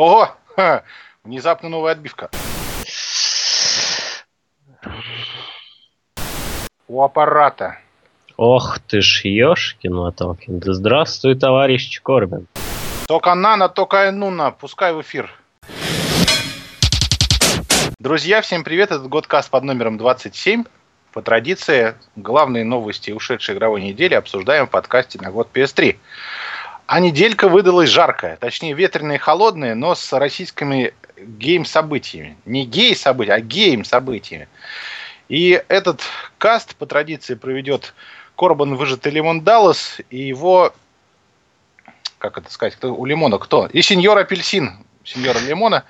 Ого! Ха, внезапно новая отбивка. У аппарата. Ох ты ж, ёшкин моталкин. Да здравствуй, товарищ Корбин. Только Нана, только Нуна, пускай в эфир. Друзья, всем привет, это Годкаст под номером 27. По традиции, главные новости ушедшей игровой недели обсуждаем в подкасте на год PS3. А неделька выдалась жаркая, точнее ветреная и холодная, но с российскими гейм-событиями. Не гей-события, а гейм-событиями. И этот каст по традиции проведет Корбан Выжатый Лимон Даллас и его, как это сказать, кто, у Лимона кто? И сеньор Апельсин, сеньора Лимона,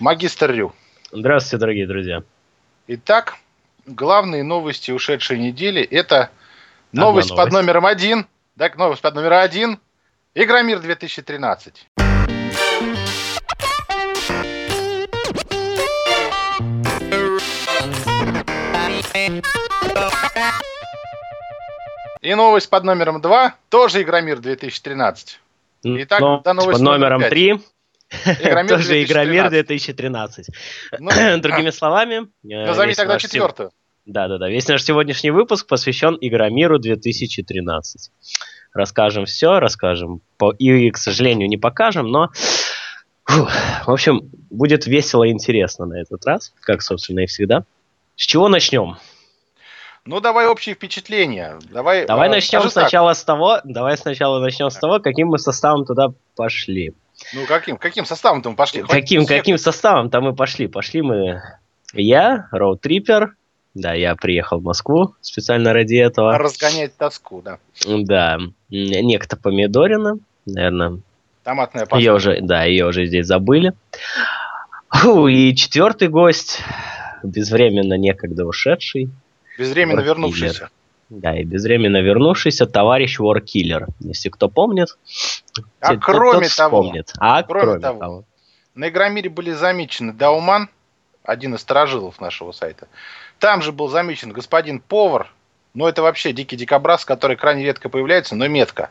магистр Рю. Здравствуйте, дорогие друзья. Итак, главные новости ушедшей недели это новость, новость. под номером один. Так, новость под номером один. Игромир 2013. И новость под номером 2, тоже Игромир 2013. Итак, Но, до новости под номером 3. Тоже Игромир 2013. Ну, Другими словами... Э, назови тогда четвертую. Да, да, да. Весь наш сегодняшний выпуск посвящен Игромиру 2013. Расскажем все, расскажем. И, к сожалению, не покажем, но... Фух, в общем, будет весело и интересно на этот раз, как, собственно, и всегда. С чего начнем? Ну, давай общие впечатления. Давай, давай э, начнем сначала так. с того. Давай сначала начнем с того, каким мы составом туда пошли. Ну, каким? Каким составом-то мы пошли? каким, всех... каким составом-то мы пошли? Пошли мы... Я, роутрипер, да, я приехал в Москву специально ради этого. Разгонять тоску, да. Да. Некто Помидорина, наверное. Томатная паста. Ее уже, да, ее уже здесь забыли. Фу, и четвертый гость, безвременно некогда ушедший, Безвременно вернувшийся. Да, и безвременно вернувшийся товарищ Warkiller. Если кто помнит, а те, кроме тот того, вспомнит. А кроме, кроме того, того, на Игромире были замечены Дауман, один из сторожилов нашего сайта. Там же был замечен господин Повар, ну это вообще дикий дикобраз, который крайне редко появляется, но метко.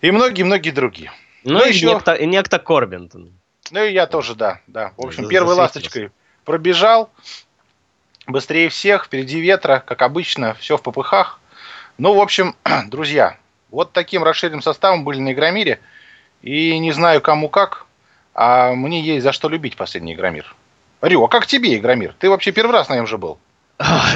И многие-многие другие. Ну, ну и еще... некто, и некто Корбин. Ну и я тоже, да. да. В общем, первой ласточкой пробежал, быстрее всех, впереди ветра, как обычно, все в попыхах. Ну, в общем, друзья, вот таким расширенным составом были на Игромире. И не знаю кому как, а мне есть за что любить последний Игромир. Рю, а как тебе Игромир? Ты вообще первый раз на нем же был.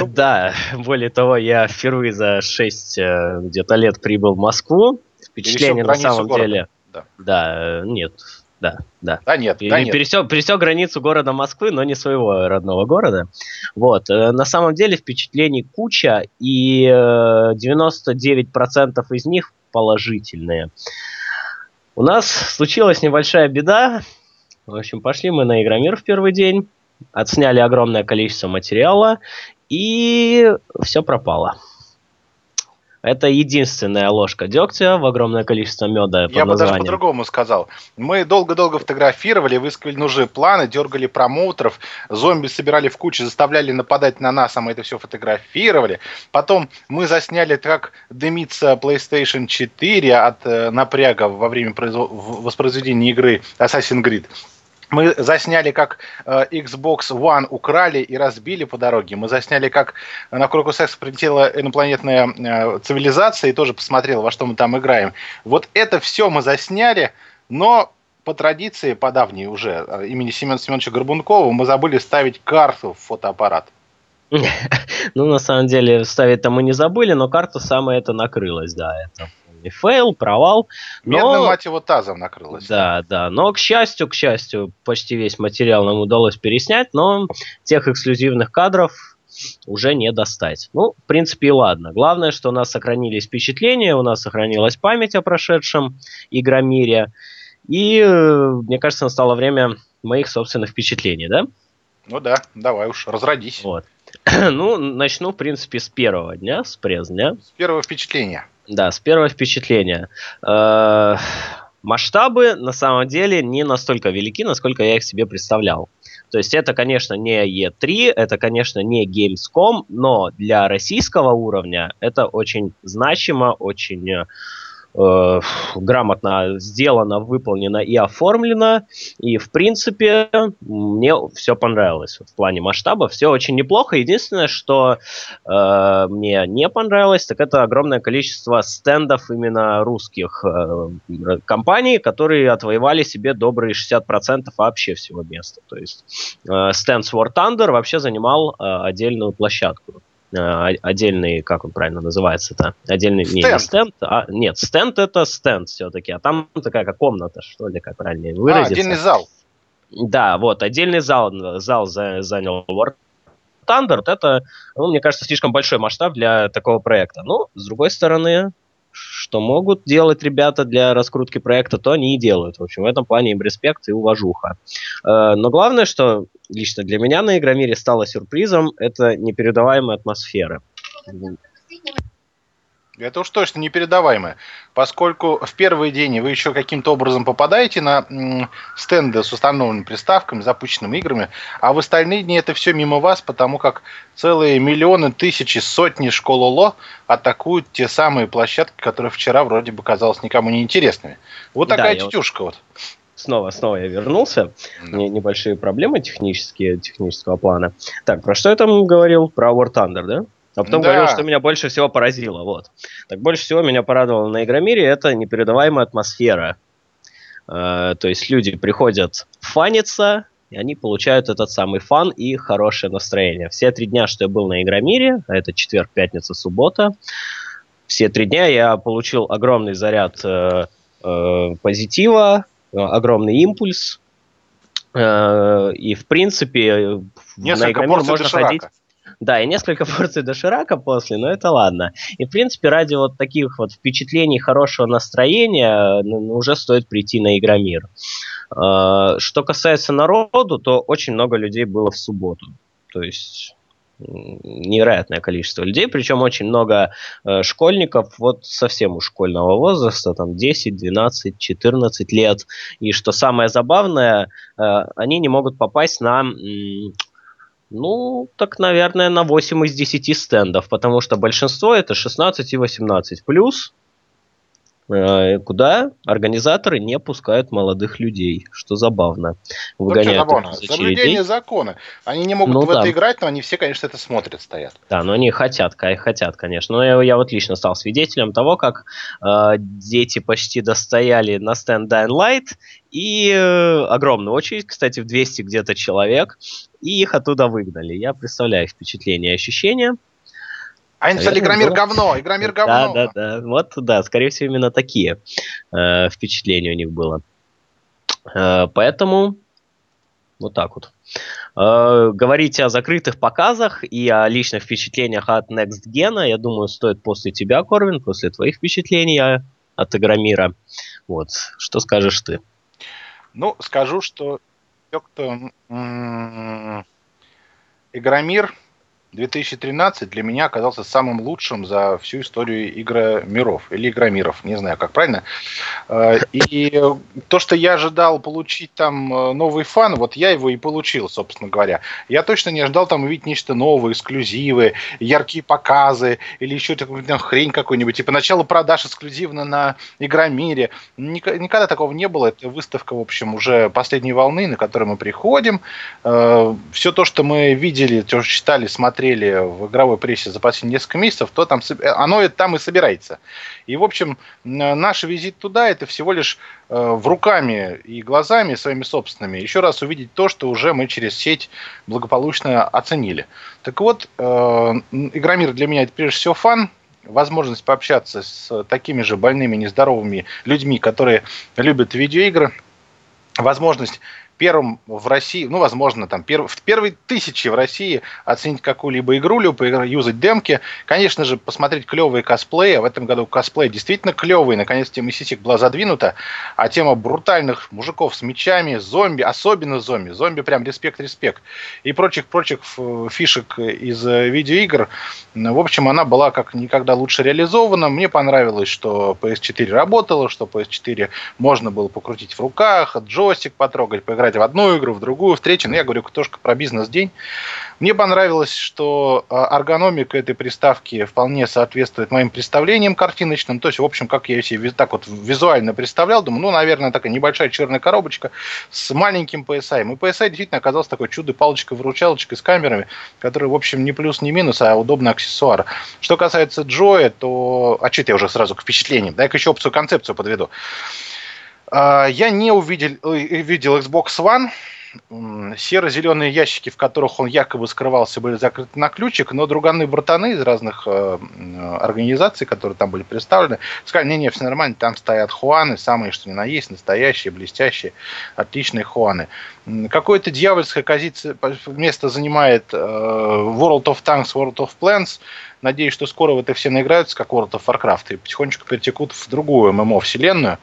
Да, более того, я впервые за 6 э, где-то лет прибыл в Москву. Впечатление на самом города. деле... Да. да, нет, да, да. Да нет, и да нет. Пересек, пересек границу города Москвы, но не своего родного города. Вот. Э, на самом деле впечатлений куча, и 99% э, из них положительные. У нас случилась небольшая беда. В общем, пошли мы на Игромир в первый день, отсняли огромное количество материала, и все пропало. Это единственная ложка дегтя в огромное количество меда Я бы даже по-другому сказал. Мы долго-долго фотографировали, выискивали нужные планы, дергали промоутеров, зомби собирали в кучу, заставляли нападать на нас, а мы это все фотографировали. Потом мы засняли, как дымится PlayStation 4 от э, напряга во время производ... воспроизведения игры Assassin's Creed мы засняли, как э, Xbox One украли и разбили по дороге. Мы засняли, как на Крокус Секс прилетела инопланетная э, цивилизация и тоже посмотрел, во что мы там играем. Вот это все мы засняли, но по традиции, по давней уже, э, имени Семена Семеновича Горбункова, мы забыли ставить карту в фотоаппарат. Ну, на самом деле, ставить-то мы не забыли, но карта самая это накрылась, да, это не fail, провал. Но... Медным, мать его, тазом накрылось. Да, да. Но, к счастью, к счастью, почти весь материал нам удалось переснять, но тех эксклюзивных кадров уже не достать. Ну, в принципе, и ладно. Главное, что у нас сохранились впечатления, у нас сохранилась память о прошедшем Игромире. И, э, мне кажется, настало время моих собственных впечатлений, да? Ну да, давай уж, разродись. Вот. Ну, начну, в принципе, с первого дня, с пресс-дня. С первого впечатления. Да, с первого впечатления. Э, масштабы на самом деле не настолько велики, насколько я их себе представлял. То есть это, конечно, не E3, это, конечно, не Gamescom, но для российского уровня это очень значимо, очень э, грамотно сделано, выполнено и оформлено. И, в принципе, мне все понравилось. В плане масштаба все очень неплохо. Единственное, что э, мне не понравилось, так это огромное количество стендов именно русских э, компаний, которые отвоевали себе добрые 60% вообще всего места. То есть э, стенд War Thunder вообще занимал э, отдельную площадку. Э, отдельный, как он правильно называется-то? Отдельный, стенд. Не, не стенд, а, нет, стенд это стенд все-таки, а там такая как комната, что ли, как правильнее а, выразиться. А, отдельный зал. Да, вот, отдельный зал, зал занял War Thunder, это, ну, мне кажется, слишком большой масштаб для такого проекта. Но, с другой стороны, что могут делать ребята для раскрутки проекта, то они и делают. В общем, в этом плане им респект и уважуха. Э, но главное, что лично для меня на Игромире стало сюрпризом, это непередаваемая атмосфера. Это уж точно непередаваемое, поскольку в первый день вы еще каким-то образом попадаете на стенды с установленными приставками, запущенными играми, а в остальные дни это все мимо вас, потому как целые миллионы, тысячи, сотни школ ОЛО атакуют те самые площадки, которые вчера вроде бы казалось никому не интересными. Вот такая да, тетюшка вот. Снова, снова я вернулся. Да. Небольшие проблемы технические, технического плана. Так, про что я там говорил? Про War Thunder, да? А потом да. говорил, что меня больше всего поразило. Вот. Так больше всего меня порадовало на Игромире это непередаваемая атмосфера. Э, то есть люди приходят фаниться, и они получают этот самый фан и хорошее настроение. Все три дня, что я был на Игромире, а это четверг, пятница, суббота, все три дня я получил огромный заряд э, э, позитива, э, огромный импульс. Э, и, в принципе, Несколько на Игромир можно ходить... Да, и несколько порций доширака после, но это ладно. И, в принципе, ради вот таких вот впечатлений, хорошего настроения ну, ну уже стоит прийти на Игромир. А, что касается народу, то очень много людей было в субботу. То есть невероятное количество людей, причем очень много э, школьников, вот совсем у школьного возраста, там 10, 12, 14 лет. И что самое забавное, э, они не могут попасть на ну, так, наверное, на 8 из 10 стендов, потому что большинство это 16 и 18 плюс, куда организаторы не пускают молодых людей, что забавно. Выгоняют ну, что Соблюдение закона. Они не могут ну, в да. это играть, но они все, конечно, это смотрят, стоят. Да, но они хотят, хотят, конечно. Но я, я вот лично стал свидетелем того, как э, дети почти достояли на стенд Dying Light, и э, огромную очередь, кстати, в 200 где-то человек, и их оттуда выгнали. Я представляю впечатление и ощущения. А они Игромир говно, Игромир говно. Да, да, да. Вот, да, скорее всего, именно такие э, впечатления у них было. Э, поэтому вот так вот. Э, говорить о закрытых показах и о личных впечатлениях от Next Gen, я думаю, стоит после тебя, Корвин, после твоих впечатлений от Игромира. Вот, что скажешь ты? Ну, скажу, что кто Игромир 2013 для меня оказался самым лучшим за всю историю игра миров или игромиров, не знаю, как правильно. Э, и то, что я ожидал получить там э, новый фан, вот я его и получил, собственно говоря. Я точно не ожидал там увидеть нечто новое, эксклюзивы, яркие показы или еще такую хрень какую-нибудь. Типа начало продаж эксклюзивно на Игромире. Никогда такого не было. Это выставка, в общем, уже последней волны, на которую мы приходим. Э, Все то, что мы видели, то, что читали, смотрели, смотрели в игровой прессе за последние несколько месяцев, то там оно там и собирается. И, в общем, наш визит туда это всего лишь э, в руками и глазами своими собственными еще раз увидеть то, что уже мы через сеть благополучно оценили. Так вот, э, Игромир для меня это прежде всего фан, возможность пообщаться с такими же больными, нездоровыми людьми, которые любят видеоигры, возможность первым в России, ну, возможно, там, перв, в первой тысячи в России оценить какую-либо игрулю, юзать демки. Конечно же, посмотреть клевые косплеи. А в этом году косплей действительно клевый. Наконец, тема сисек была задвинута. А тема брутальных мужиков с мечами, зомби, особенно зомби. Зомби прям респект-респект. И прочих-прочих фишек из э, видеоигр. В общем, она была как никогда лучше реализована. Мне понравилось, что PS4 работала, что PS4 можно было покрутить в руках, джойстик потрогать, поиграть поиграть в одну игру, в другую, в третью. Но я говорю тоже про бизнес-день. Мне понравилось, что а, эргономика этой приставки вполне соответствует моим представлениям картиночным. То есть, в общем, как я себе так вот визуально представлял, думаю, ну, наверное, такая небольшая черная коробочка с маленьким PSI. И PSI действительно оказался такой чудо-палочкой-выручалочкой с камерами, который, в общем, не плюс, не минус, а удобный аксессуар. Что касается Джоя, то... А что я уже сразу к впечатлениям? Дай-ка еще опцию концепцию подведу. А, я не увидел, увидел Xbox One, серо-зеленые ящики, в которых он якобы скрывался, были закрыты на ключик, но друганы-братаны из разных э, организаций, которые там были представлены, сказали, не-не, все нормально, там стоят хуаны, самые что ни на есть, настоящие, блестящие, отличные хуаны. Какое-то дьявольское место занимает э, World of Tanks, World of Plants, Надеюсь, что скоро в это все наиграются, как World of Warcraft, и потихонечку перетекут в другую ММО-вселенную.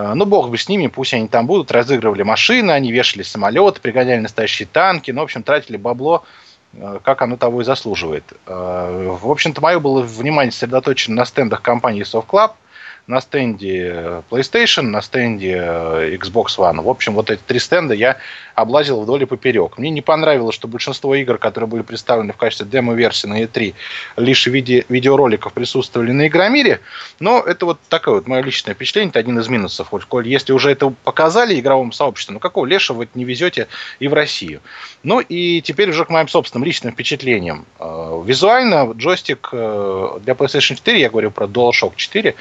Э, ну, бог бы с ними, пусть они там будут, разыгрывали машины, они вешали самолеты, пригоняли настоящие танки, ну, в общем, тратили бабло, э, как оно того и заслуживает. Э, в общем-то, мое было внимание сосредоточено на стендах компании Soft Club – на стенде PlayStation, на стенде Xbox One. В общем, вот эти три стенда я облазил вдоль и поперек. Мне не понравилось, что большинство игр, которые были представлены в качестве демо-версии на E3, лишь в виде видеороликов присутствовали на Игромире. Но это вот такое вот мое личное впечатление, это один из минусов. Коль, если уже это показали игровому сообществу, ну какого лешего вы не везете и в Россию. Ну и теперь уже к моим собственным личным впечатлениям. Э, визуально джойстик э, для PlayStation 4, я говорю про DualShock 4,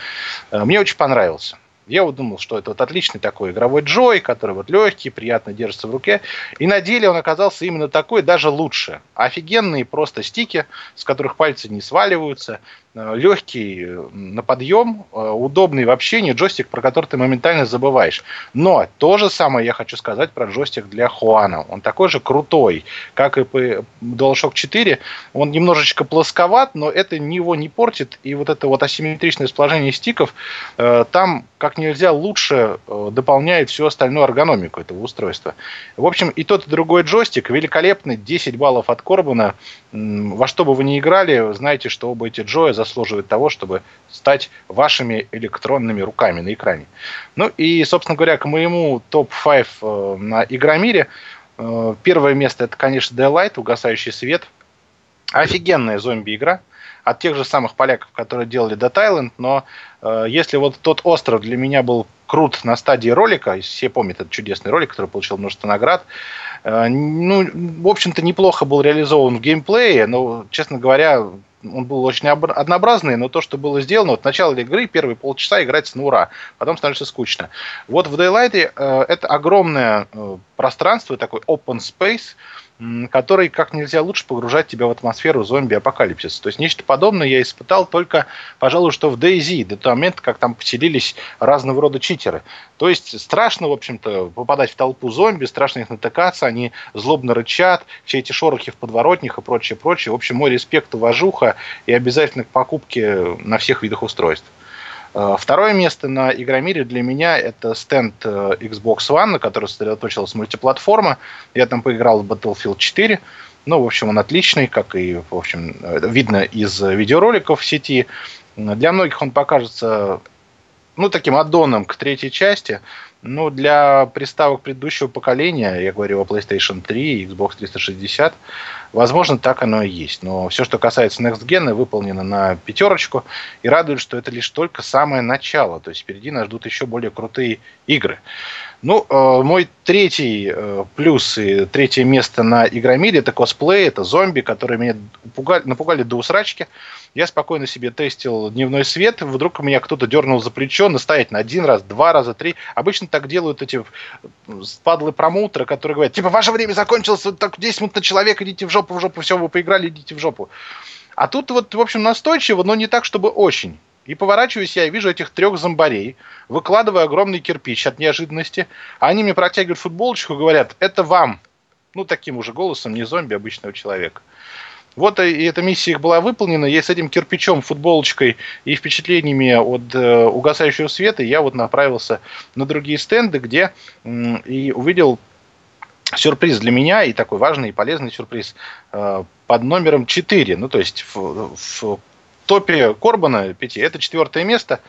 э, мне очень понравился. Я вот думал, что это вот отличный такой игровой джой, который вот легкий, приятно держится в руке. И на деле он оказался именно такой, даже лучше. Офигенные просто стики, с которых пальцы не сваливаются. Э, легкий э, на подъем, э, удобный в общении, джойстик, про который ты моментально забываешь. Но то же самое я хочу сказать про джойстик для Хуана. Он такой же крутой, как и DualShock 4. Он немножечко плосковат, но это его не портит. И вот это вот асимметричное расположение стиков там как нельзя лучше дополняет всю остальную эргономику этого устройства. В общем, и тот, и другой джойстик великолепный, 10 баллов от Корбана. Во что бы вы ни играли, знаете, что оба эти джоя заслуживает того, чтобы стать вашими электронными руками на экране. Ну и, собственно говоря, к моему топ-5 э, на Игромире. Э, первое место это, конечно, Daylight, угасающий свет. Офигенная зомби-игра от тех же самых поляков, которые делали Dead Island, но э, если вот тот остров для меня был крут на стадии ролика, все помнят этот чудесный ролик, который получил множество наград, ну, в общем-то, неплохо был реализован в геймплее, но, честно говоря, он был очень однообразный, но то, что было сделано, вот начало игры, первые полчаса играть на ура, потом становится скучно. Вот в Daylight э, это огромное э, пространство, такой open space, который как нельзя лучше погружает тебя в атмосферу зомби-апокалипсиса. То есть нечто подобное я испытал только, пожалуй, что в DayZ, до того момента, как там поселились разного рода читеры. То есть страшно, в общем-то, попадать в толпу зомби, страшно их натыкаться, они злобно рычат, все эти шорохи в подворотнях и прочее, прочее. В общем, мой респект, уважуха и обязательно к покупке на всех видах устройств. Э, второе место на Игромире для меня это стенд э, Xbox One, на который сосредоточилась мультиплатформа. Я там поиграл в Battlefield 4. Ну, в общем, он отличный, как и, в общем, э, видно из видеороликов в сети. Для многих он покажется, ну, таким аддоном к третьей части. Ну, для приставок предыдущего поколения, я говорю о PlayStation 3 и Xbox 360, возможно, так оно и есть. Но все, что касается Next Gen, выполнено на пятерочку. И радует, что это лишь только самое начало. То есть впереди нас ждут еще более крутые игры. Ну, э, мой третий э, плюс и третье место на Игромире это косплей, это зомби, которые меня напугали, напугали до усрачки. Я спокойно себе тестил дневной свет, вдруг меня кто-то дернул за плечо, настоять на один раз, два раза, три. Обычно так делают эти спадлы промоутеры, которые говорят, типа, ваше время закончилось, вот так 10 минут на человека, идите в жопу, в жопу, все, вы поиграли, идите в жопу. А тут вот, в общем, настойчиво, но не так, чтобы очень. И поворачиваюсь я и вижу этих трех зомбарей, выкладываю огромный кирпич от неожиданности. А они мне протягивают футболочку и говорят, это вам. Ну, таким уже голосом, не зомби, обычного человека. Вот и эта миссия их была выполнена. Я с этим кирпичом, футболочкой и впечатлениями от э, угасающего света я вот направился на другие стенды, где э, и увидел сюрприз для меня и такой важный и полезный сюрприз э, под номером 4. Ну, то есть в, в топе Корбана 5 это четвертое место.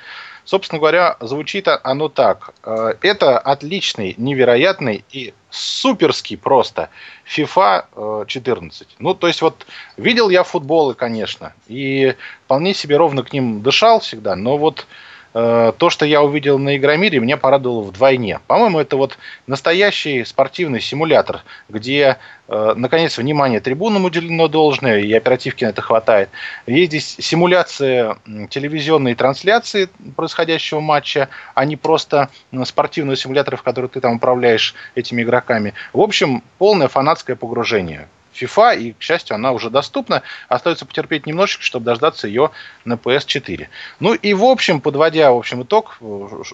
Собственно говоря, звучит оно так. Э, это отличный, невероятный и суперский просто FIFA 14. Э, ну, то есть вот видел я футболы, конечно, и вполне себе ровно к ним дышал всегда, но вот то, что я увидел на Игромире, меня порадовало вдвойне. По-моему, это вот настоящий спортивный симулятор, где, э, наконец, внимание трибунам уделено должное, и оперативки на это хватает. Есть здесь симуляция телевизионной трансляции происходящего матча, а не просто спортивного симулятора, в который ты там управляешь этими игроками. В общем, полное фанатское погружение FIFA, и, к счастью, она уже доступна. Остается потерпеть немножечко, чтобы дождаться ее на PS4. Ну и, в общем, подводя, в общем, итог,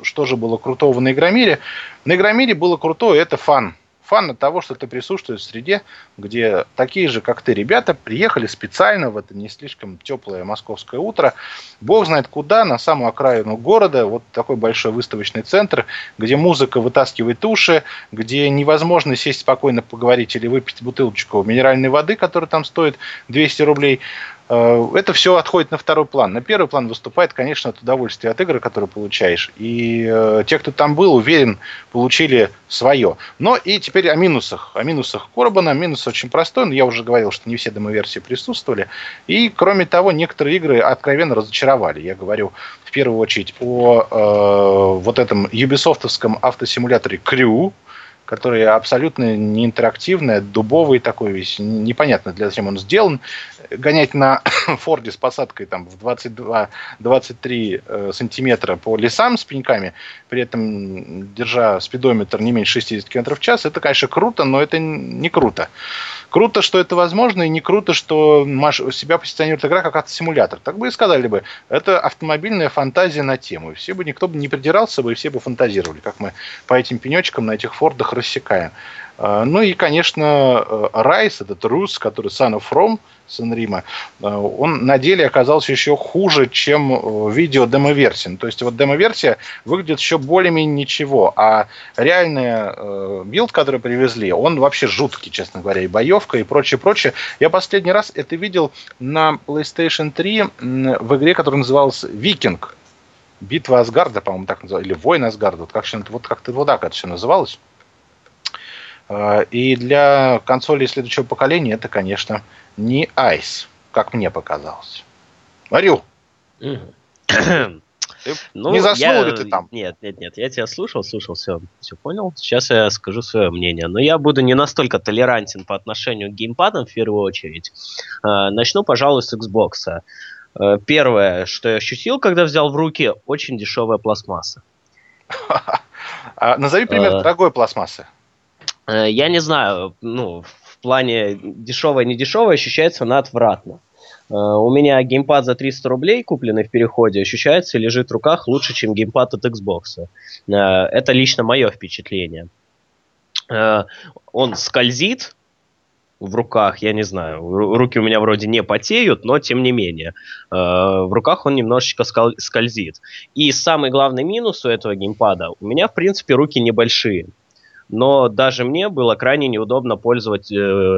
что же было крутого на Игромире. На Игромире было крутое, это фан фан от того, что ты присутствуешь в среде, где такие же, как ты, ребята приехали специально в это не слишком теплое московское утро. Бог знает куда, на самую окраину города, вот такой большой выставочный центр, где музыка вытаскивает уши, где невозможно сесть спокойно поговорить или выпить бутылочку минеральной воды, которая там стоит 200 рублей. Э, это все отходит на второй план. На первый план выступает, конечно, от удовольствия от игры, которую получаешь. И э, те, кто там был, уверен, получили свое. Но и теперь о минусах. О минусах Корбана. Минус очень простой. Я уже говорил, что не все демо-версии присутствовали. И, кроме того, некоторые игры откровенно разочаровали. Я говорю в первую очередь о э, вот этом юбисофтовском автосимуляторе Crew, который абсолютно не интерактивный, дубовый такой весь, непонятно для зачем он сделан. Гонять на Форде с посадкой там в 22-23 э, сантиметра по лесам с пеньками, при этом держа спидометр не меньше 60 км в час, это, конечно, круто, но это не круто. Круто, что это возможно, и не круто, что Маш себя позиционирует игра как автосимулятор. Так бы и сказали бы, это автомобильная фантазия на тему. И все бы, никто бы не придирался бы, и все бы фантазировали, как мы по этим пенечкам на этих фордах рассекаем. А, ну и, конечно, Райс, этот Рус, который Son of Rome, сын Рима, а, он на деле оказался еще хуже, чем э, видео демо-версия. Ну, то есть вот демо-версия выглядит еще более-менее ничего, а реальный э, билд, который привезли, он вообще жуткий, честно говоря, и боевка, и прочее, прочее. Я последний раз это видел на PlayStation 3 в игре, которая называлась «Викинг». Битва Асгарда, по-моему, так называлась, или Войн Асгарда, вот как-то вот, как вот так это все называлось. А, и для консолей следующего поколения это, конечно, не айс, как мне показалось. Марил, ну, не заснул я... ли ты там? Нет, нет, нет, я тебя слушал, слушал, все, все понял. Сейчас я скажу свое мнение. Но я буду не настолько толерантен по отношению к геймпадам в первую очередь. А, начну, пожалуй, с Xbox. А, первое, что я ощутил, когда взял в руки, очень дешевая пластмасса. Назови пример дорогой пластмассы. Э, я не знаю, ну, плане дешевое, не дешевое, ощущается она отвратно. Э, у меня геймпад за 300 рублей, купленный в переходе, ощущается и лежит в руках лучше, чем геймпад от Xbox. Э, это лично мое впечатление. Он скользит в руках, я не знаю, руки у меня вроде не потеют, но тем не менее. В руках он немножечко скользит. И самый главный минус у этого геймпада, у меня, в принципе, руки небольшие но даже мне было крайне неудобно пользовать, э,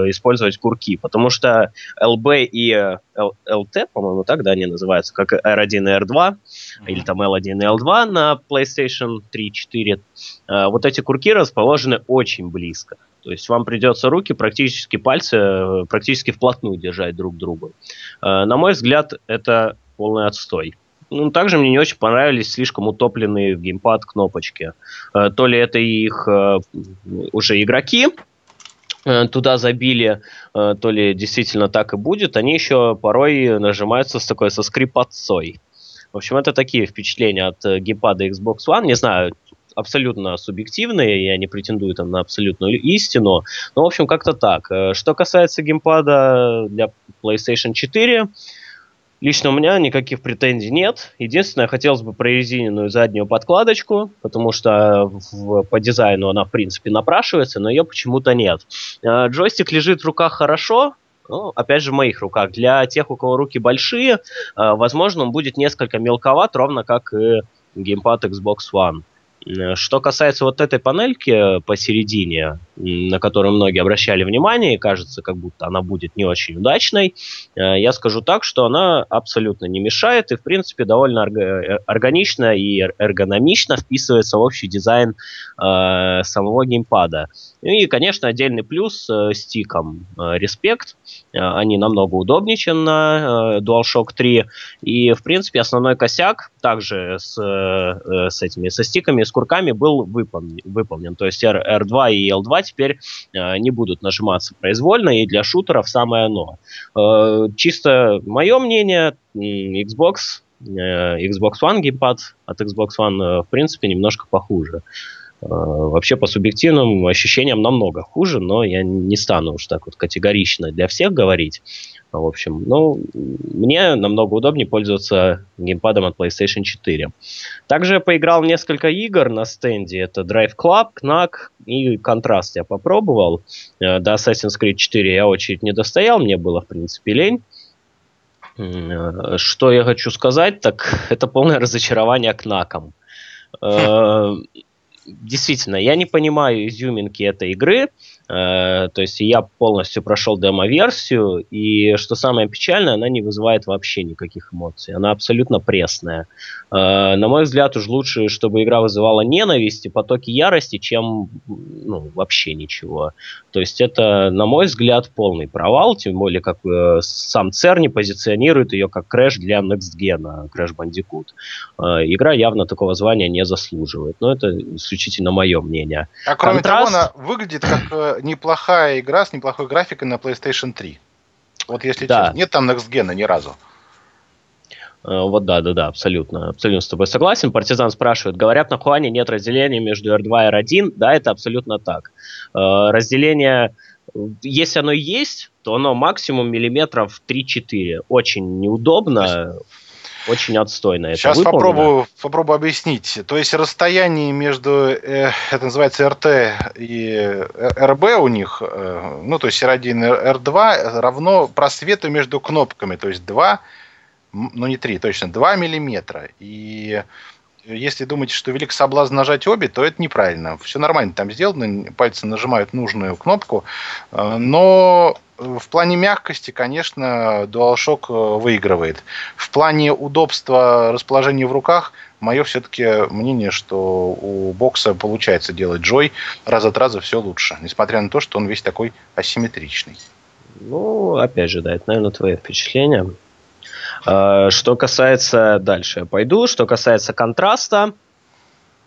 использовать курки, потому что LB и э, LT, по-моему, так да, они называются, как R1 и R2, mm-hmm. или там L1 и L2 на PlayStation 3, 4, э, вот эти курки расположены очень близко. То есть вам придется руки, практически пальцы, э, практически вплотную держать друг к другу. Э, на мой взгляд, это полный отстой. Ну, также мне не очень понравились слишком утопленные в геймпад кнопочки. Э, то ли это их э, уже игроки э, туда забили, то ли действительно так и будет, они еще порой нажимаются с такой со скрипотцой. В общем, это такие впечатления от геймпада Xbox One. Не знаю, абсолютно субъективные, я не претендую там на абсолютную истину, но, в общем, как-то так. Что касается геймпада для PlayStation 4, Лично у меня никаких претензий нет. Единственное, хотелось бы прорезиненную заднюю подкладочку, потому что в, по дизайну она, в принципе, напрашивается, но ее почему-то нет. Э, джойстик лежит в руках хорошо, ну, опять же, в моих руках. Для тех, у кого руки большие, э, возможно, он будет несколько мелковат, ровно как и геймпад Xbox One. Э, что касается вот этой панельки посередине, на которую многие обращали внимание, и кажется, как будто она будет не очень удачной, э, я скажу так, что она абсолютно не мешает и, в принципе, довольно э, органично и эргономично вписывается в общий дизайн э, самого геймпада. Ну и, конечно, отдельный плюс э, стикам. Респект. Они намного удобнее, чем на DualShock 3. И, в принципе, основной косяк также с, с этими со стиками, с курками был выполнен. выполнен. То есть R, R2 и L2 теперь э, не будут нажиматься произвольно, и для шутеров самое оно. Э, чисто мое мнение, Xbox, э, Xbox One геймпад от Xbox One, в принципе, немножко похуже. Вообще, по субъективным ощущениям, намного хуже, но я не стану уж так вот категорично для всех говорить. В общем, ну, мне намного удобнее пользоваться геймпадом от PlayStation 4. Также я поиграл несколько игр на стенде. Это Drive Club, Knack и Contrast я попробовал. Э, до Assassin's Creed 4 я очередь не достоял, мне было, в принципе, лень. Э, что я хочу сказать, так это полное разочарование Кнаком. Действительно, я не понимаю изюминки этой игры. Э, то есть я полностью прошел демо-версию, и что самое печальное, она не вызывает вообще никаких эмоций. Она абсолютно пресная. Э, на мой взгляд, уж лучше, чтобы игра вызывала ненависть и потоки ярости, чем ну, вообще ничего. То есть это, на мой взгляд, полный провал, тем более как э, сам Церни позиционирует ее как крэш для Next Gen, Crash Bandicoot. Игра явно такого звания не заслуживает. Но это исключительно мое мнение. А кроме Контраст... того, она выглядит как неплохая игра с неплохой графикой на PlayStation 3. Вот если да. честно. Нет там Next Gen ни разу. Э, вот да, да, да, абсолютно. Абсолютно с тобой согласен. Партизан спрашивает, говорят, на Хуане нет разделения между R2 и R1. Да, это абсолютно так. Э, разделение, если оно есть, то оно максимум миллиметров 3-4. Очень неудобно очень отстойно. Это Сейчас попробую, попробую объяснить. То есть расстояние между, э, это называется РТ и э, РБ у них, э, ну то есть R1 и R2 равно просвету между кнопками, то есть 2, ну не 3, точно, 2 миллиметра. И если думаете, что велик соблазн нажать обе, то это неправильно. Все нормально там сделано, пальцы нажимают нужную кнопку, э, но в плане мягкости, конечно, DualShock э, выигрывает. В плане удобства расположения в руках, мое все-таки мнение, что у бокса получается делать джой раз от раза все лучше, несмотря на то, что он весь такой асимметричный. Ну, опять же, да, это, наверное, твое впечатление. А, что касается... Дальше я пойду. Что касается контраста...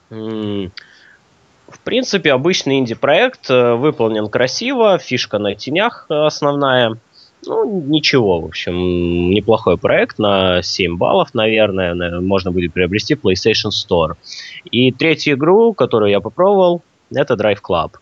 В принципе, обычный инди-проект э, выполнен красиво, фишка на тенях основная. Ну, ничего, в общем, неплохой проект на 7 баллов, наверное, можно будет приобрести PlayStation Store. И третью игру, которую я попробовал, это Drive Club.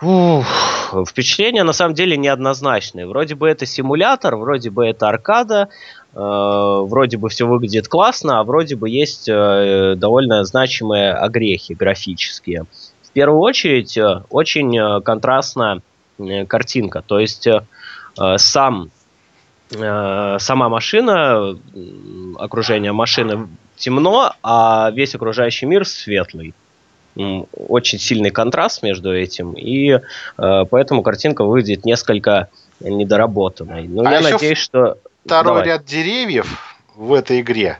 Ух, впечатления на самом деле неоднозначные. Вроде бы это симулятор, вроде бы это аркада, э, вроде бы все выглядит классно, а вроде бы есть э, довольно значимые огрехи графические. В первую очередь, э, очень э, контрастная э, картинка. То есть э, сам, э, сама машина, окружение машины темно, а весь окружающий мир светлый очень сильный контраст между этим, и э, поэтому картинка выглядит несколько недоработанной. Но а я надеюсь, что... Второй Давай. ряд деревьев в этой игре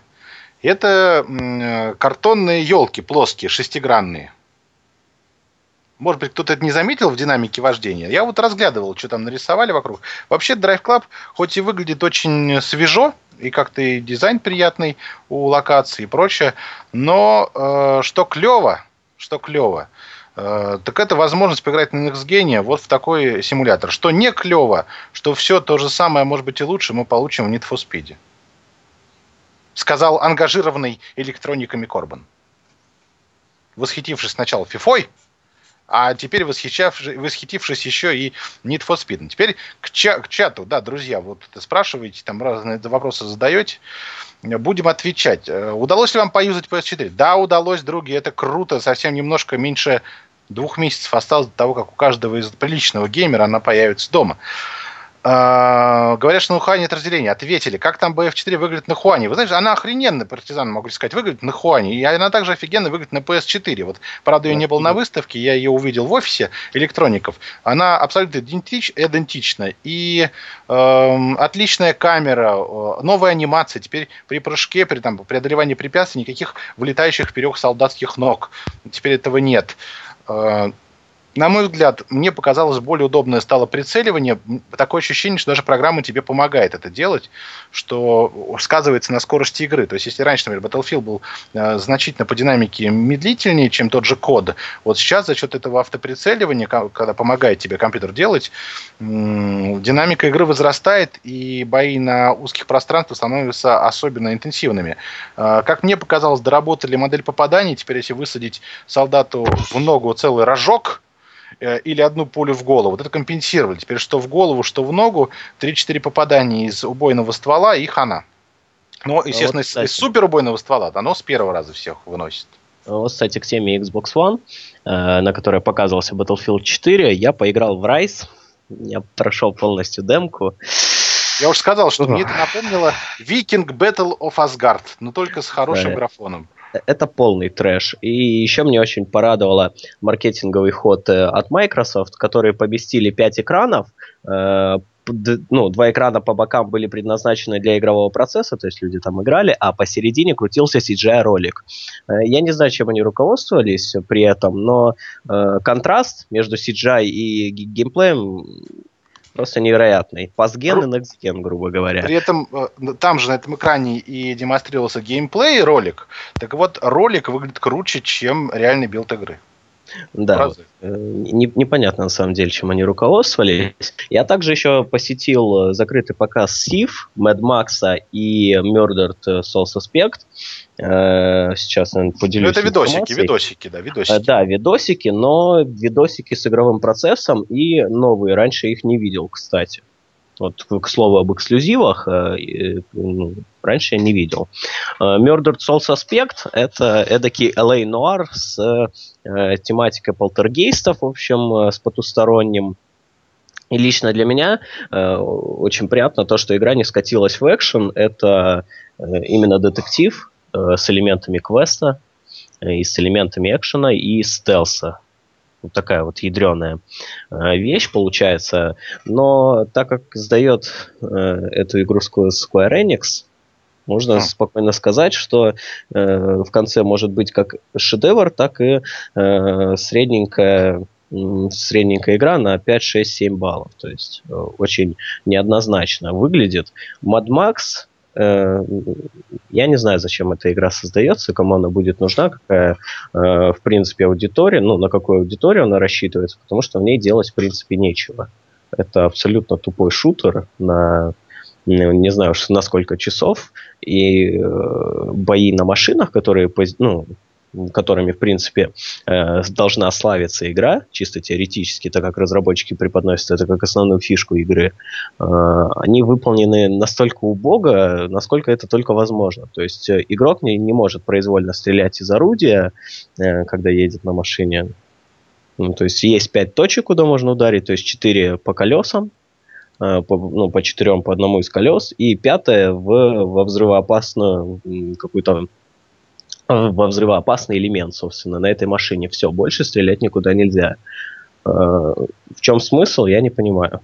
это э, картонные елки плоские, шестигранные. Может быть, кто-то это не заметил в динамике вождения. Я вот разглядывал, что там нарисовали вокруг. Вообще, Drive Club, хоть и выглядит очень свежо, и как-то и дизайн приятный у локации и прочее, но э, что клево, что клево, так это возможность поиграть на Next вот в такой симулятор. Что не клево, что все то же самое, может быть и лучше, мы получим в Need for Speed. Сказал ангажированный электрониками Корбан. Восхитившись сначала фифой, а теперь восхищавшись, восхитившись еще и Need for Speed. Теперь к, ча- к чату, да, друзья, вот спрашиваете, там разные вопросы задаете. Будем отвечать. Э, удалось ли вам поюзать PS4? Да, удалось, други, это круто. Совсем немножко меньше двух месяцев осталось до того, как у каждого из приличного геймера она появится дома. А, говорят, что на Хуане нет разделения. Ответили, как там BF4 выглядит на Хуане. Вы знаете, она охрененно, партизан, могу сказать, выглядит на Хуане. И она также офигенно выглядит на PS4. Вот, правда, ее не было на выставке, я ее увидел в офисе электроников. Она абсолютно идентич, идентична. И э, отличная камера, э, новая анимация. Теперь при прыжке, при там, преодолевании препятствий никаких вылетающих вперед солдатских ног. Теперь этого нет. Э, Uh, на мой взгляд, мне показалось более удобное стало прицеливание. Такое ощущение, что даже программа тебе помогает это делать, что сказывается на скорости игры. То есть, если раньше, например, Battlefield был э, значительно по динамике медлительнее, чем тот же код, вот сейчас за счет этого автоприцеливания, когда помогает тебе компьютер делать, э, динамика игры возрастает, и бои на узких пространствах становятся особенно интенсивными. Э, как мне показалось, доработали модель попаданий. Теперь, если высадить солдату в ногу целый рожок, или одну пулю в голову. Вот это компенсировали. Теперь что в голову, что в ногу, 3-4 попадания из убойного ствола и хана. Но, естественно, вот, из, из суперубойного ствола оно с первого раза всех выносит. Вот, кстати, к теме Xbox One, э, на которой показывался Battlefield 4, я поиграл в Rise, я прошел полностью демку. Я уже сказал, что мне это напомнило Viking Battle of Asgard, но только с хорошим да. графоном это полный трэш. И еще мне очень порадовало маркетинговый ход э, от Microsoft, которые поместили 5 экранов, э, ну, два экрана по бокам были предназначены для игрового процесса, то есть люди там играли, а посередине крутился CGI-ролик. Э, я не знаю, чем они руководствовались при этом, но контраст между CGI и геймплеем просто невероятный. Pastgen и Nextgen, грубо говоря. При этом э, там же на этом экране и демонстрировался геймплей ролик. Так вот, ролик выглядит круче, чем реальный build игры. Да, э, не, непонятно на самом деле, чем они руководствовались. Я также еще посетил э, закрытый показ Thief, Mad Max и Murdered Soul Suspect. Э, сейчас я поделюсь. Ну, это видосики, видосики, да, видосики. Э, да, видосики, но видосики с игровым процессом и новые. Раньше их не видел, кстати. Вот, к слову об эксклюзивах, э, ну, раньше я не видел. Murdered Soul Suspect — это эдакий LA Noir с тематикой полтергейстов, в общем, с потусторонним. И лично для меня очень приятно то, что игра не скатилась в экшен. Это именно детектив, Э, с элементами квеста, э, и с элементами экшена, и стелса. Вот такая вот ядреная э, вещь получается. Но так как сдает эту игру Square Enix, можно mm. спокойно сказать, что э, в конце может быть как шедевр, так и э, средненькая, средненькая игра на 5, 6, 7 баллов. То есть очень неоднозначно выглядит. Mad Max я не знаю, зачем эта игра создается, кому она будет нужна, какая, э, в принципе, аудитория, ну, на какую аудиторию она рассчитывается, потому что в ней делать, в принципе, нечего. Это абсолютно тупой шутер на не знаю на сколько часов, и э, бои на машинах, которые ну, которыми, в принципе, э, должна славиться игра, чисто теоретически, так как разработчики преподносят это как основную фишку игры, э, они выполнены настолько убого, насколько это только возможно. То есть э, игрок не, не может произвольно стрелять из орудия, когда едет на машине. Ну, то есть есть пять точек, куда можно ударить, то есть четыре по колесам, по, ну, по четырем по одному из колес, и пятое в, во взрывоопасную какую-то во взрывоопасный элемент, собственно, на этой машине. Все, больше стрелять никуда нельзя. Э, в чем смысл, я не понимаю.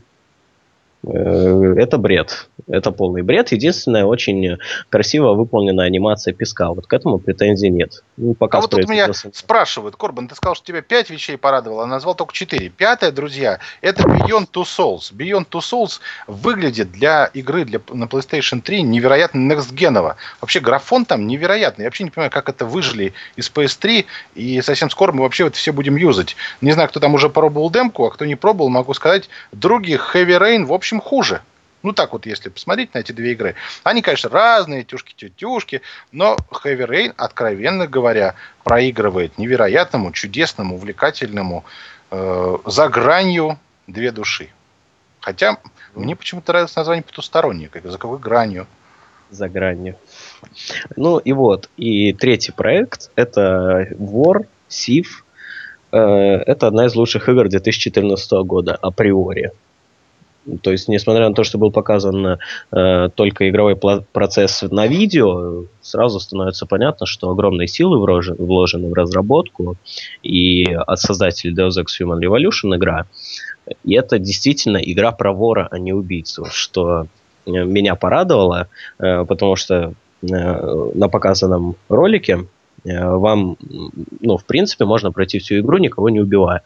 Э, это бред. Это полный бред. Единственное, очень красиво выполненная анимация песка. Вот к этому претензий нет. Ну, пока а вот тут меня спрашивают, Корбан, ты сказал, что тебя пять вещей порадовало, а назвал только четыре. Пятое, друзья, это Beyond Two Souls. Beyond Two Souls выглядит для игры для, на PlayStation 3 невероятно некстгеново. Вообще графон там невероятный. Я вообще не понимаю, как это выжили из PS3, и совсем скоро мы вообще это все будем юзать. Не знаю, кто там уже пробовал демку, а кто не пробовал, могу сказать, других Heavy Rain, в общем, хуже. Ну, так вот, если посмотреть на эти две игры. Они, конечно, разные, тюшки-тетюшки, но Heavy Rain, откровенно говоря, проигрывает невероятному, чудесному, увлекательному, э, за гранью две души. Хотя мне почему-то нравится название потустороннее, как за какой гранью. За гранью. Ну и вот, и третий проект это War, Сив. Э, это одна из лучших игр 2014 года априори. То есть, несмотря на то, что был показан э, только игровой процесс на видео, сразу становится понятно, что огромные силы вложены, вложены в разработку, и от создателей Deus Ex Human Revolution игра. И это действительно игра про вора, а не убийцу, что э, меня порадовало, э, потому что э, на показанном ролике э, вам, ну, в принципе, можно пройти всю игру, никого не убивая,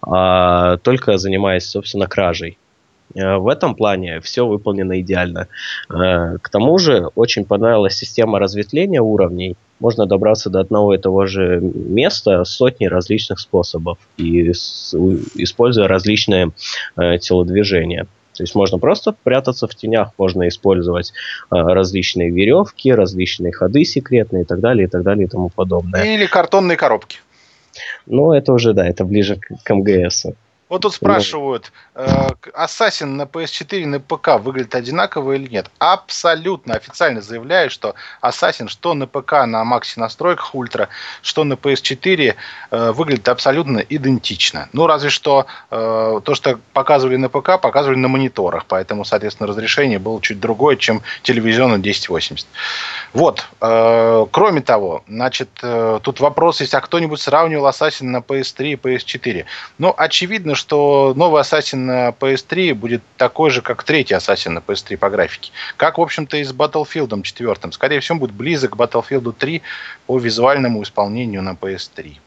а только занимаясь, собственно, кражей. Э, в этом плане все выполнено идеально. Э, к тому же очень понравилась система разветвления уровней. Можно добраться до одного и того же места сотни различных способов, и используя различные э, телодвижения. То есть можно просто прятаться в тенях, можно использовать э, различные веревки, различные ходы секретные и так далее, и так далее, и тому подобное. Или картонные коробки. Ну, это уже, да, это ближе к, к МГС. Вот тут спрашивают, э, Assassin на PS4 и на ПК выглядит одинаково или нет? Абсолютно официально заявляю, что Assassin что на ПК на макси настройках ультра, что на PS4 э, выглядит абсолютно идентично. Ну, разве что э, то, что показывали на ПК, показывали на мониторах, поэтому, соответственно, разрешение было чуть другое, чем телевизионный 1080. Вот. Кроме того, значит, тут вопрос есть, а кто-нибудь сравнивал Assassin на PS3 и PS4? Ну, очевидно, что новый Assassin на PS3 будет такой же, как третий Assassin на PS3 по графике. Как, в общем-то, и с Battlefield 4. Скорее всего, будет близок к Battlefield 3 по визуальному исполнению на PS3.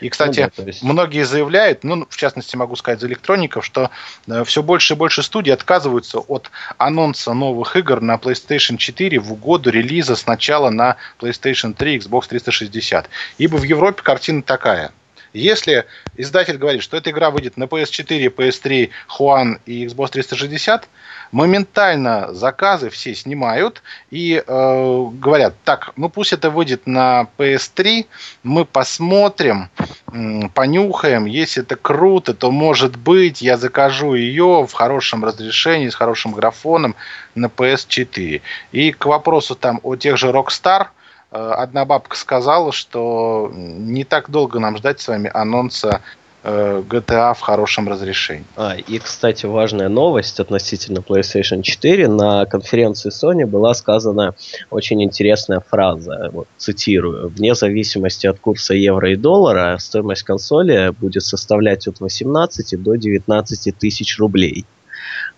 И, кстати, ну, да, есть... многие заявляют, ну, в частности, могу сказать за электроников, что э, все больше и больше студий отказываются от анонса новых игр на PlayStation 4 в угоду релиза сначала на PlayStation 3 Xbox 360. Ибо в Европе картина такая – если издатель говорит, что эта игра выйдет на PS4, PS3, One и Xbox 360, моментально заказы все снимают и э, говорят, так, ну пусть это выйдет на PS3, мы посмотрим, э, понюхаем, если это круто, то может быть я закажу ее в хорошем разрешении, с хорошим графоном на PS4. И к вопросу там о тех же Rockstar – одна бабка сказала, что не так долго нам ждать с вами анонса GTA э, в хорошем разрешении. А, и, кстати, важная новость относительно PlayStation 4. На конференции Sony была сказана очень интересная фраза, вот, цитирую. «Вне зависимости от курса евро и доллара стоимость консоли будет составлять от 18 до 19 тысяч рублей».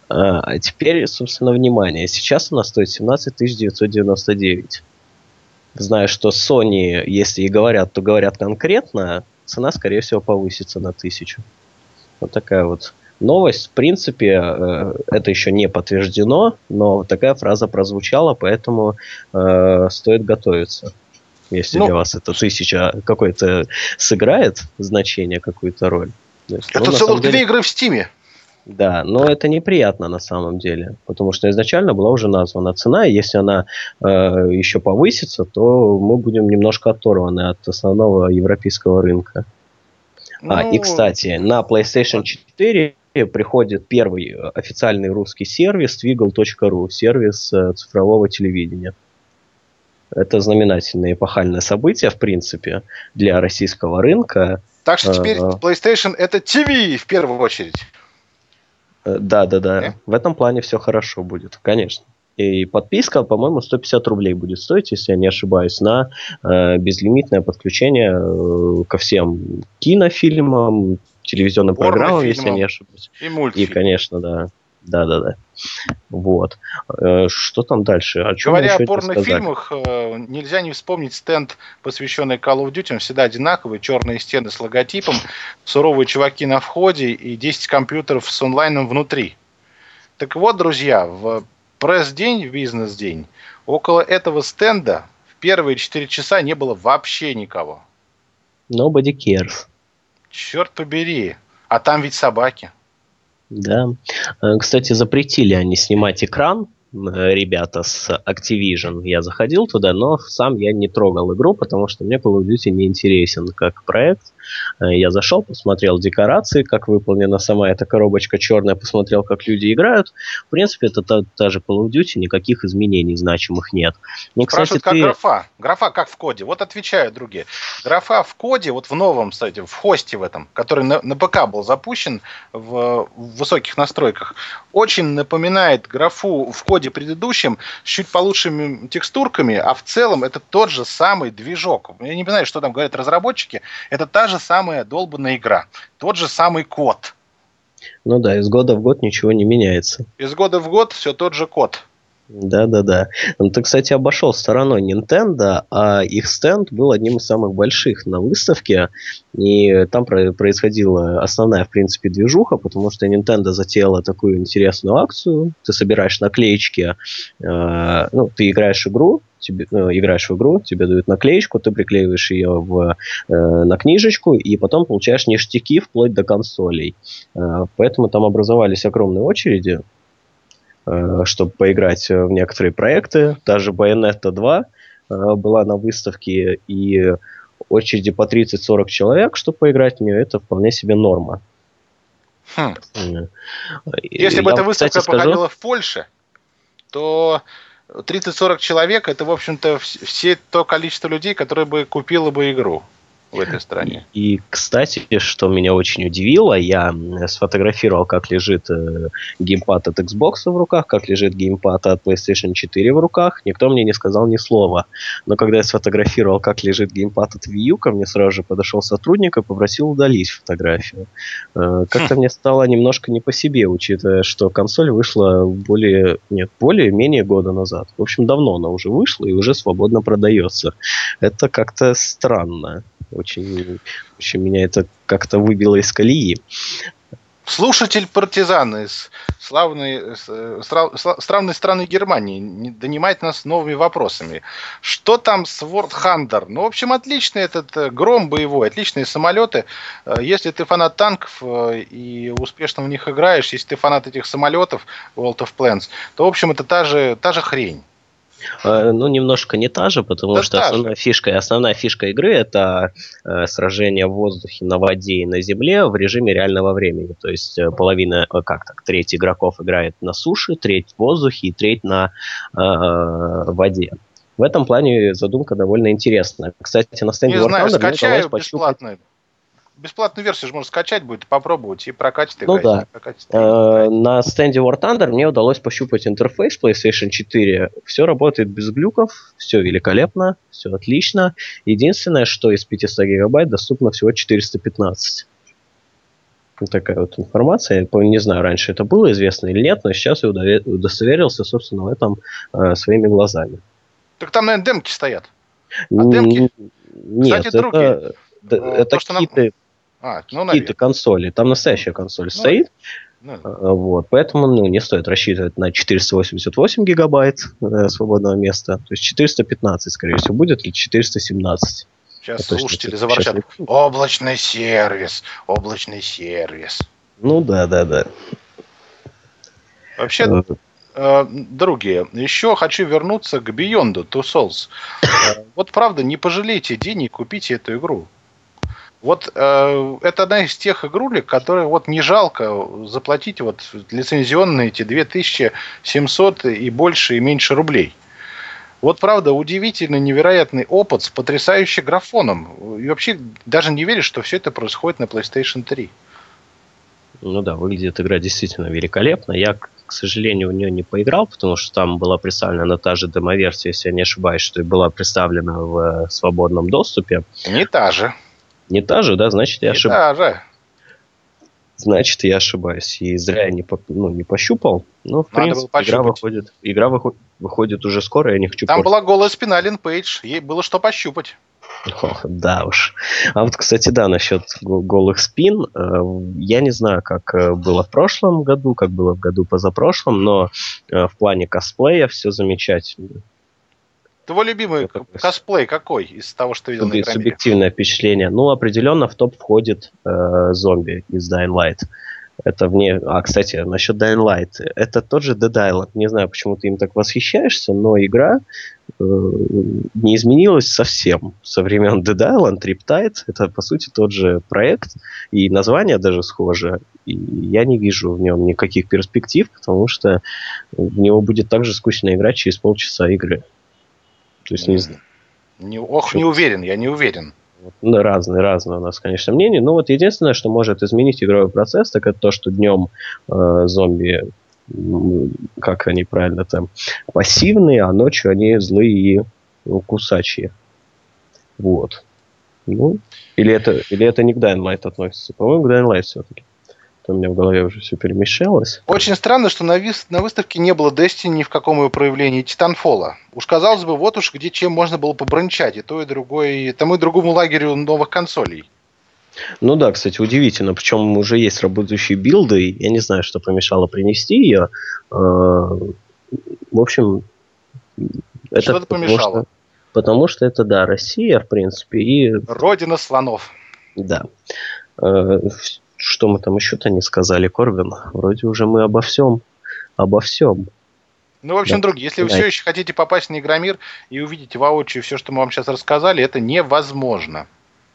А, а теперь, собственно, внимание. Сейчас она стоит 17 999 зная, что Sony, если и говорят, то говорят конкретно, цена, скорее всего, повысится на тысячу. Вот такая вот новость. В принципе, э, это еще не подтверждено, но такая фраза прозвучала, поэтому э, стоит готовиться. Если ну, для вас эта тысяча какой-то сыграет значение, какую-то роль. Есть, это ну, целых деле... две игры в Стиме. Да, но это неприятно на самом деле, потому что изначально была уже названа цена, и если она э, еще повысится, то мы будем немножко оторваны от основного европейского рынка. Ну... А, и, ну, кстати, на PlayStation 4 приходит первый официальный русский сервис Twiggle.ru, сервис э, цифрового телевидения. Это знаменательное эпохальное событие, в принципе, для российского рынка. Так что теперь э, PlayStation это TV в первую очередь. Э, да, да, да. В этом плане все хорошо будет, конечно. И подписка, по-моему, 150 рублей будет стоить, если я не ошибаюсь, на э, безлимитное подключение э, ко всем кинофильмам, телевизионным программам, если я не ошибаюсь. И мультфильмам. И, конечно, да. Да-да-да. Вот. Э, что там дальше? О чем Говоря о порнофильмах, э, нельзя не вспомнить стенд, посвященный Call of Duty. Он всегда одинаковый. Черные стены с логотипом, суровые чуваки на входе и 10 компьютеров с онлайном внутри. Так вот, друзья, в пресс-день, в бизнес-день, около этого стенда в первые 4 часа не было вообще никого. Nobody cares. Черт побери. А там ведь собаки. Да. Э, кстати, запретили они снимать экран, э, ребята с Activision. Я заходил туда, но сам я не трогал игру, потому что мне Call of Duty не интересен как проект. Э, я зашел, посмотрел декорации, как выполнена сама эта коробочка черная, посмотрел, как люди играют. В принципе, это та, та же Call of Duty, никаких изменений значимых нет. Ну, Спрашивают, кстати, как ты... графа. Графа как в коде? Вот отвечают другие. Графа в коде, вот в новом, кстати, в хосте в этом, который на, на ПК был запущен в, в высоких настройках, очень напоминает графу в коде предыдущем с чуть получшими текстурками, а в целом это тот же самый движок. Я не знаю, что там говорят разработчики. Это та же самая долбанная игра. Тот же самый код. Ну да, из года в год ничего не меняется. Из года в год все тот же код. Да-да-да. Ну, ты, кстати, обошел стороной Nintendo, а их стенд был одним из самых больших на выставке, и там происходила основная, в принципе, движуха, потому что Nintendo затеяла такую интересную акцию. Ты собираешь наклеечки, э, ну, ты играешь игру, тебе, ну, играешь в игру, тебе дают наклеечку, ты приклеиваешь ее в, э, на книжечку, и потом получаешь ништяки вплоть до консолей. Э, поэтому там образовались огромные очереди, чтобы поиграть в некоторые проекты. Даже Bayonetta 2 э, была на выставке, и очереди по 30-40 человек, чтобы поиграть в нее, это вполне себе норма. Хм. Если Я бы эта выставка кстати, проходила скажу... в Польше, то 30-40 человек это, в общем-то, все то количество людей, которые бы купило бы игру в этой стране. И, кстати, что меня очень удивило, я сфотографировал, как лежит э, геймпад от Xbox в руках, как лежит геймпад от PlayStation 4 в руках. Никто мне не сказал ни слова. Но когда я сфотографировал, как лежит геймпад от Wii U, ко мне сразу же подошел сотрудник и попросил удалить фотографию. Э, как-то мне стало немножко не по себе, учитывая, что консоль вышла более, нет, более-менее года назад. В общем, давно она уже вышла и уже свободно продается. Это как-то странно. Очень, очень меня это как-то выбило из колеи. Слушатель партизан из славной, славной страны Германии донимает нас новыми вопросами. Что там с Hunter? Ну, в общем, отличный этот э, гром боевой, отличные самолеты. Э, если ты фанат танков э, и успешно в них играешь, если ты фанат этих самолетов World of Plans, то, в общем, это та же, та же хрень. Э, ну, немножко не та же, потому да что основная фишка, основная фишка игры это э, сражение в воздухе, на воде и на земле в режиме реального времени. То есть э, половина, как так, треть игроков играет на суше, треть в воздухе и треть на э, воде. В этом плане задумка довольно интересная. Кстати, на стенде Не War знаю, Thunder скачаю бесплатно бесплатную версию же можно скачать будет, попробовать и прокатить. Ну да. Э, на стенде War Thunder мне удалось пощупать интерфейс PlayStation 4. Все работает без глюков, все великолепно, все отлично. Единственное, что из 500 гигабайт доступно всего 415. Вот такая вот информация. Я не знаю, раньше это было известно или нет, но сейчас я удостоверился, собственно, в этом э, своими глазами. Так там, наверное, демки стоят. А демки, Нет, кстати, это, другие. это, это то, какие-то... Нам а, ну, какие-то консоли. Там настоящая консоль ну, стоит. Ну, вот, поэтому ну, не стоит рассчитывать на 488 гигабайт э, свободного места. То есть 415, скорее всего, будет, или 417. Сейчас Я слушатели заворчат. Облачный сервис, облачный сервис. Ну да, да, да. Вообще, э, э другие, еще хочу вернуться к Beyond Two Souls. Э, вот правда, не пожалейте денег, купите эту игру. Вот э, это одна из тех игрулек, которые вот не жалко заплатить вот лицензионные эти 2700 и больше и меньше рублей. Вот правда, удивительный, невероятный опыт с потрясающим графоном. И вообще даже не веришь, что все это происходит на PlayStation 3. Ну да, выглядит игра действительно великолепно. Я, к сожалению, в нее не поиграл, потому что там была представлена та же демоверсия, если я не ошибаюсь, что и была представлена в э, свободном доступе. Не та же. Не та же, да? Значит, я ошибаюсь. та же. Значит, я ошибаюсь. И зря я не, по, ну, не пощупал. Но, в Надо принципе, игра выходит, игра выходит, выходит уже скоро, я не хочу Там портить. была голая спина Лин Пейдж. Ей было что пощупать. О, да уж. А вот, кстати, да, насчет голых спин. Э, я не знаю, как э, было в прошлом году, как было в году позапрошлом, но э, в плане косплея все замечательно. Твой любимый косплей какой из того, что видел Суб- на Субъективное впечатление. Ну, определенно в топ входит э, зомби из Dying Light. Это вне... А, кстати, насчет Dying Light. Это тот же Dead Island. Не знаю, почему ты им так восхищаешься, но игра э, не изменилась совсем. Со времен Dead Island, Riptide, это, по сути, тот же проект. И название даже схоже. И я не вижу в нем никаких перспектив, потому что в него будет так же скучно играть через полчаса игры. То есть, не знаю. Не, ох, не уверен, я не уверен. Ну, разные, разные у нас, конечно, мнения. Но вот единственное, что может изменить игровой процесс, так это то, что днем э, зомби, как они правильно там, пассивные, а ночью они злые и ну, кусачие. Вот. Ну, или это, или это не к Dying Light относится? По-моему, к Dying Light все-таки у меня в голове уже все перемешалось. Очень странно, что на, вис- на выставке не было Destiny ни в каком его проявлении Титанфола. Уж казалось бы, вот уж где чем можно было побрончать, и то, и другое, и тому и другому лагерю новых консолей. Ну да, кстати, удивительно. Причем уже есть работающие билды. Я не знаю, что помешало принести ее. А, в общем, это что-то помешало. Что, потому что это, да, Россия, в принципе, и... Родина слонов. Да. Что мы там еще-то не сказали, Корвин? Вроде уже мы обо всем. Обо всем. Ну, в общем, да. друг, если вы все еще хотите попасть на Игромир и увидеть воочию все, что мы вам сейчас рассказали, это невозможно.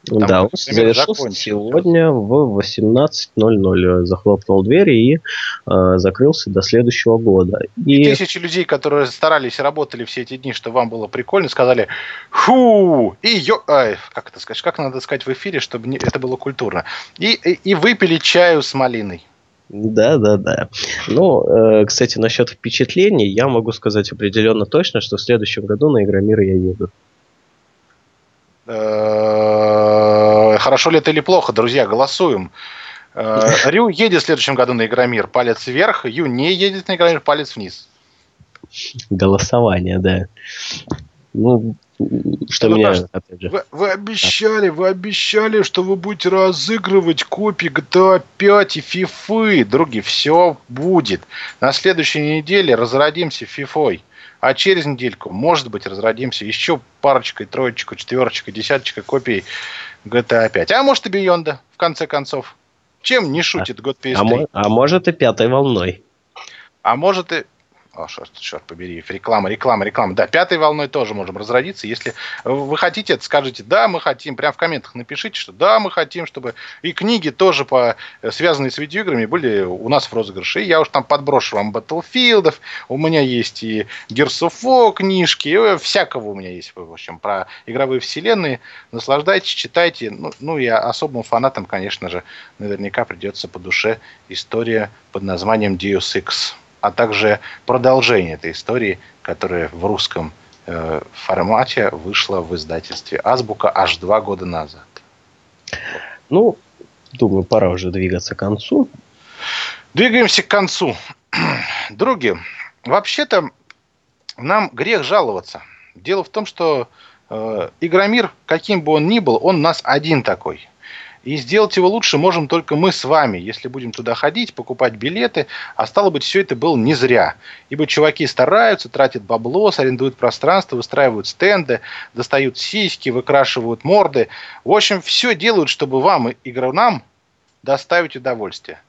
Там да, он завершился сегодня в 18.00. Захлопнул двери и э, закрылся до следующего года. И... и тысячи людей, которые старались работали все эти дни, что вам было прикольно, сказали «Фу!» и ё... Ай, как это сказать? Как надо сказать в эфире, чтобы не... это было культурно? И, и, и выпили чаю с малиной. Да, да, да. Ну, э, кстати, насчет впечатлений, я могу сказать определенно точно, что в следующем году на Игромир я еду. Э, хорошо ли это или плохо, друзья, голосуем. Э, Рю едет в следующем году на Игромир, палец вверх. Ю не едет на Игромир, палец вниз. Голосование, да. Ну, что ну, меня, опять же... Вы, вы обещали, вы обещали, что вы будете разыгрывать копии GTA 5 и FIFA. Други, все будет. На следующей неделе разродимся FIFA. А через недельку, может быть, разродимся еще парочкой, троечкой, четверочкой, десяточкой копий GTA 5. А может и Beyond, в конце концов. Чем не шутит а, год PS3? А, а может и пятой волной. А может и... О, черт, черт побери, реклама, реклама, реклама. Да, пятой волной тоже можем разродиться. Если вы хотите это, скажите, да, мы хотим. Прям в комментах напишите, что да, мы хотим, чтобы и книги тоже, по, связанные с видеоиграми, были у нас в розыгрыше. И я уж там подброшу вам Battlefield, у меня есть и Gears of War книжки, всякого у меня есть, в общем, про игровые вселенные. Наслаждайтесь, читайте. Ну, ну и особым фанатам, конечно же, наверняка придется по душе история под названием Deus Ex а также продолжение этой истории, которая в русском э, формате вышла в издательстве Азбука аж два года назад. Ну, думаю, пора уже двигаться к концу. Двигаемся к концу. Други, вообще-то нам грех жаловаться. Дело в том, что э, Игромир, каким бы он ни был, он у нас один такой. И сделать его лучше можем только мы с вами, если будем туда ходить, покупать билеты. А стало быть, все это было не зря. Ибо чуваки стараются, тратят бабло, арендуют пространство, выстраивают стенды, достают сиськи, выкрашивают морды. В общем, все делают, чтобы вам, игрокам, доставить удовольствие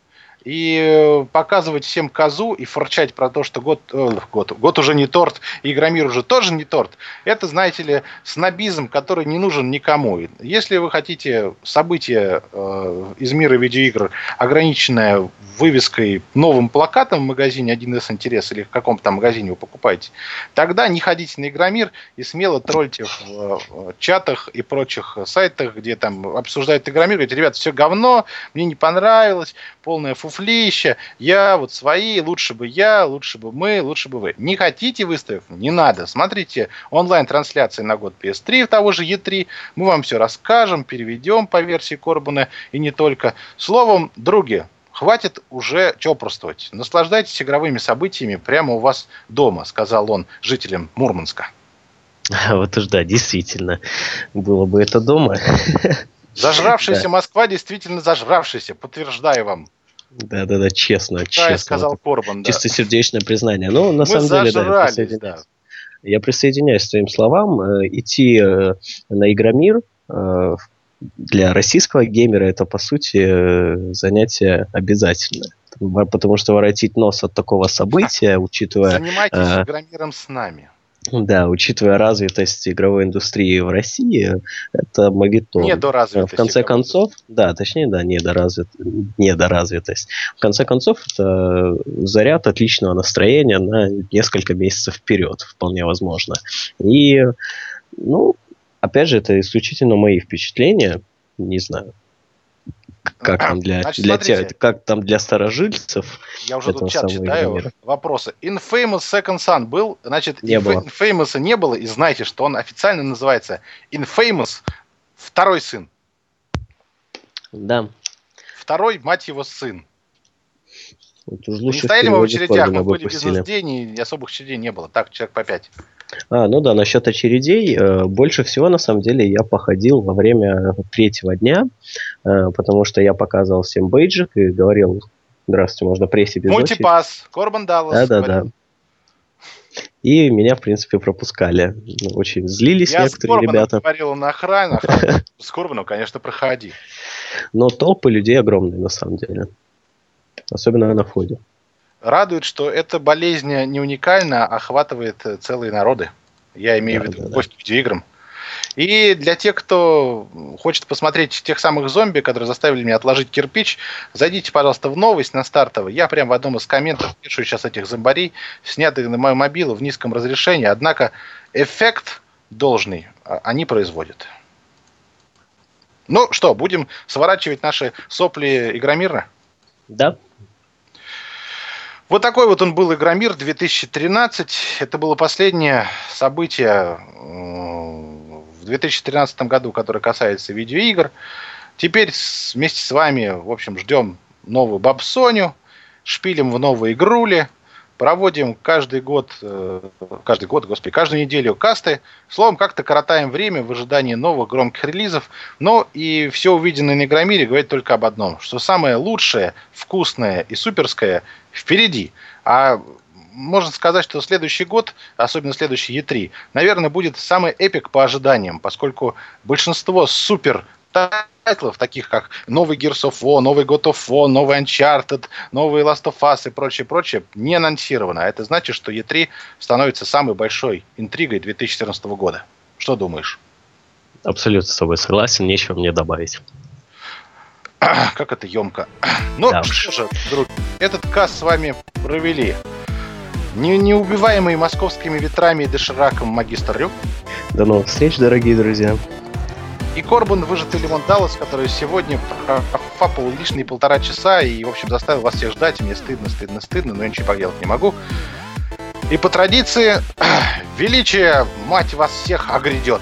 и э, показывать всем козу и форчать про то, что год, э, год, год уже не торт, и Игромир уже тоже не торт, это, знаете ли, снобизм, который не нужен никому. Если вы хотите событие э, из мира видеоигр, ограниченное вывеской, новым плакатом в магазине 1С интерес или в каком-то там магазине вы покупаете, тогда не ходите на Игромир и смело тролльте в чатах и прочих сайтах, где там обсуждают Игромир, говорите, ребята, все говно, мне не понравилось, полная фуфлища, я вот свои, лучше бы я, лучше бы мы, лучше бы вы. Не хотите выставок? Не надо. Смотрите онлайн-трансляции на год PS3, того же E3, мы вам все расскажем, переведем по версии Корбана и не только. Словом, други, Хватит уже чопорствовать. Наслаждайтесь игровыми событиями прямо у вас дома, сказал он жителям Мурманска. Вот уж да, действительно. Было бы это дома. Зажравшаяся Москва действительно зажравшаяся, подтверждаю вам. Да, да, да, честно, да, честно. сказал Корбан, да. Чистосердечное признание. Но ну, на Мы самом деле, да, я присоединяюсь. Да. Я присоединяюсь к твоим словам. Э, идти э, на Игромир э, для российского геймера это, по сути, занятие обязательное. Потому что воротить нос от такого события, учитывая... Занимайтесь игромиром с нами. Да, учитывая развитость игровой индустрии в России, это мовитон. Недоразвитость. В конце концов, да, точнее, да, недоразвит, недоразвитость. В конце концов, это заряд отличного настроения на несколько месяцев вперед, вполне возможно. И, ну, опять же, это исключительно мои впечатления, не знаю как там для, Значит, для тех, как там для старожильцев. Я уже тут чат читаю мира. вопросы. Infamous Second Son был, значит, не было. Infamous не было, и знаете, что он официально называется Infamous второй сын. Да. Второй, мать его, сын. Вот уж лучше не стояли мы в очередях, мы были бизнес-день, и особых очередей не было. Так, человек по пять. А, ну да, насчет очередей. Э, больше всего, на самом деле, я походил во время третьего дня, э, потому что я показывал всем бейджик и говорил, здравствуйте, можно прессе без Мультипас, Корбан Даллас. Да-да-да. И меня, в принципе, пропускали. Очень злились я некоторые с ребята. Я говорил на охране, охране. с Корбаном, конечно, проходи. Но толпы людей огромные, на самом деле. Особенно на входе. Радует, что эта болезнь не уникальна, а охватывает целые народы. Я имею да, в виду да, любовь да. к видеоиграм. И для тех, кто хочет посмотреть тех самых зомби, которые заставили меня отложить кирпич, зайдите, пожалуйста, в новость на стартовый. Я прям в одном из комментов пишу сейчас этих зомбарей, снятых на мою мобилу в низком разрешении, однако эффект должный а, они производят. Ну что, будем сворачивать наши сопли Игромира? Да. Вот такой вот он был Игромир 2013. Это было последнее событие в 2013 году, которое касается видеоигр. Теперь вместе с вами, в общем, ждем новую Бабсоню, шпилим в новые игрули – проводим каждый год, э, каждый год, господи, каждую неделю касты. Словом, как-то коротаем время в ожидании новых громких релизов. Но и все увиденное на Игромире говорит только об одном, что самое лучшее, вкусное и суперское впереди. А можно сказать, что следующий год, особенно следующий E3, наверное, будет самый epic по ожиданиям, поскольку большинство супер тайтлов, таких как новый Gears of War, новый God of War, новый Uncharted, новый Last of Us и прочее, прочее, не анонсировано. А это значит, что E3 становится самой большой интригой 2014 года. Что думаешь? Абсолютно с тобой согласен, нечего мне добавить. Как это емко. Ну да. что же, друг, этот каст с вами провели не, неубиваемый московскими ветрами и дошираком магистр Рюк. До новых встреч, дорогие друзья. И Корбан выжатый лимон Даллас, который сегодня профапал лишние полтора часа и, в общем, заставил вас всех ждать. Мне стыдно, стыдно, стыдно, но я ничего поделать не могу. И по традиции, величие, мать вас всех, огрядет.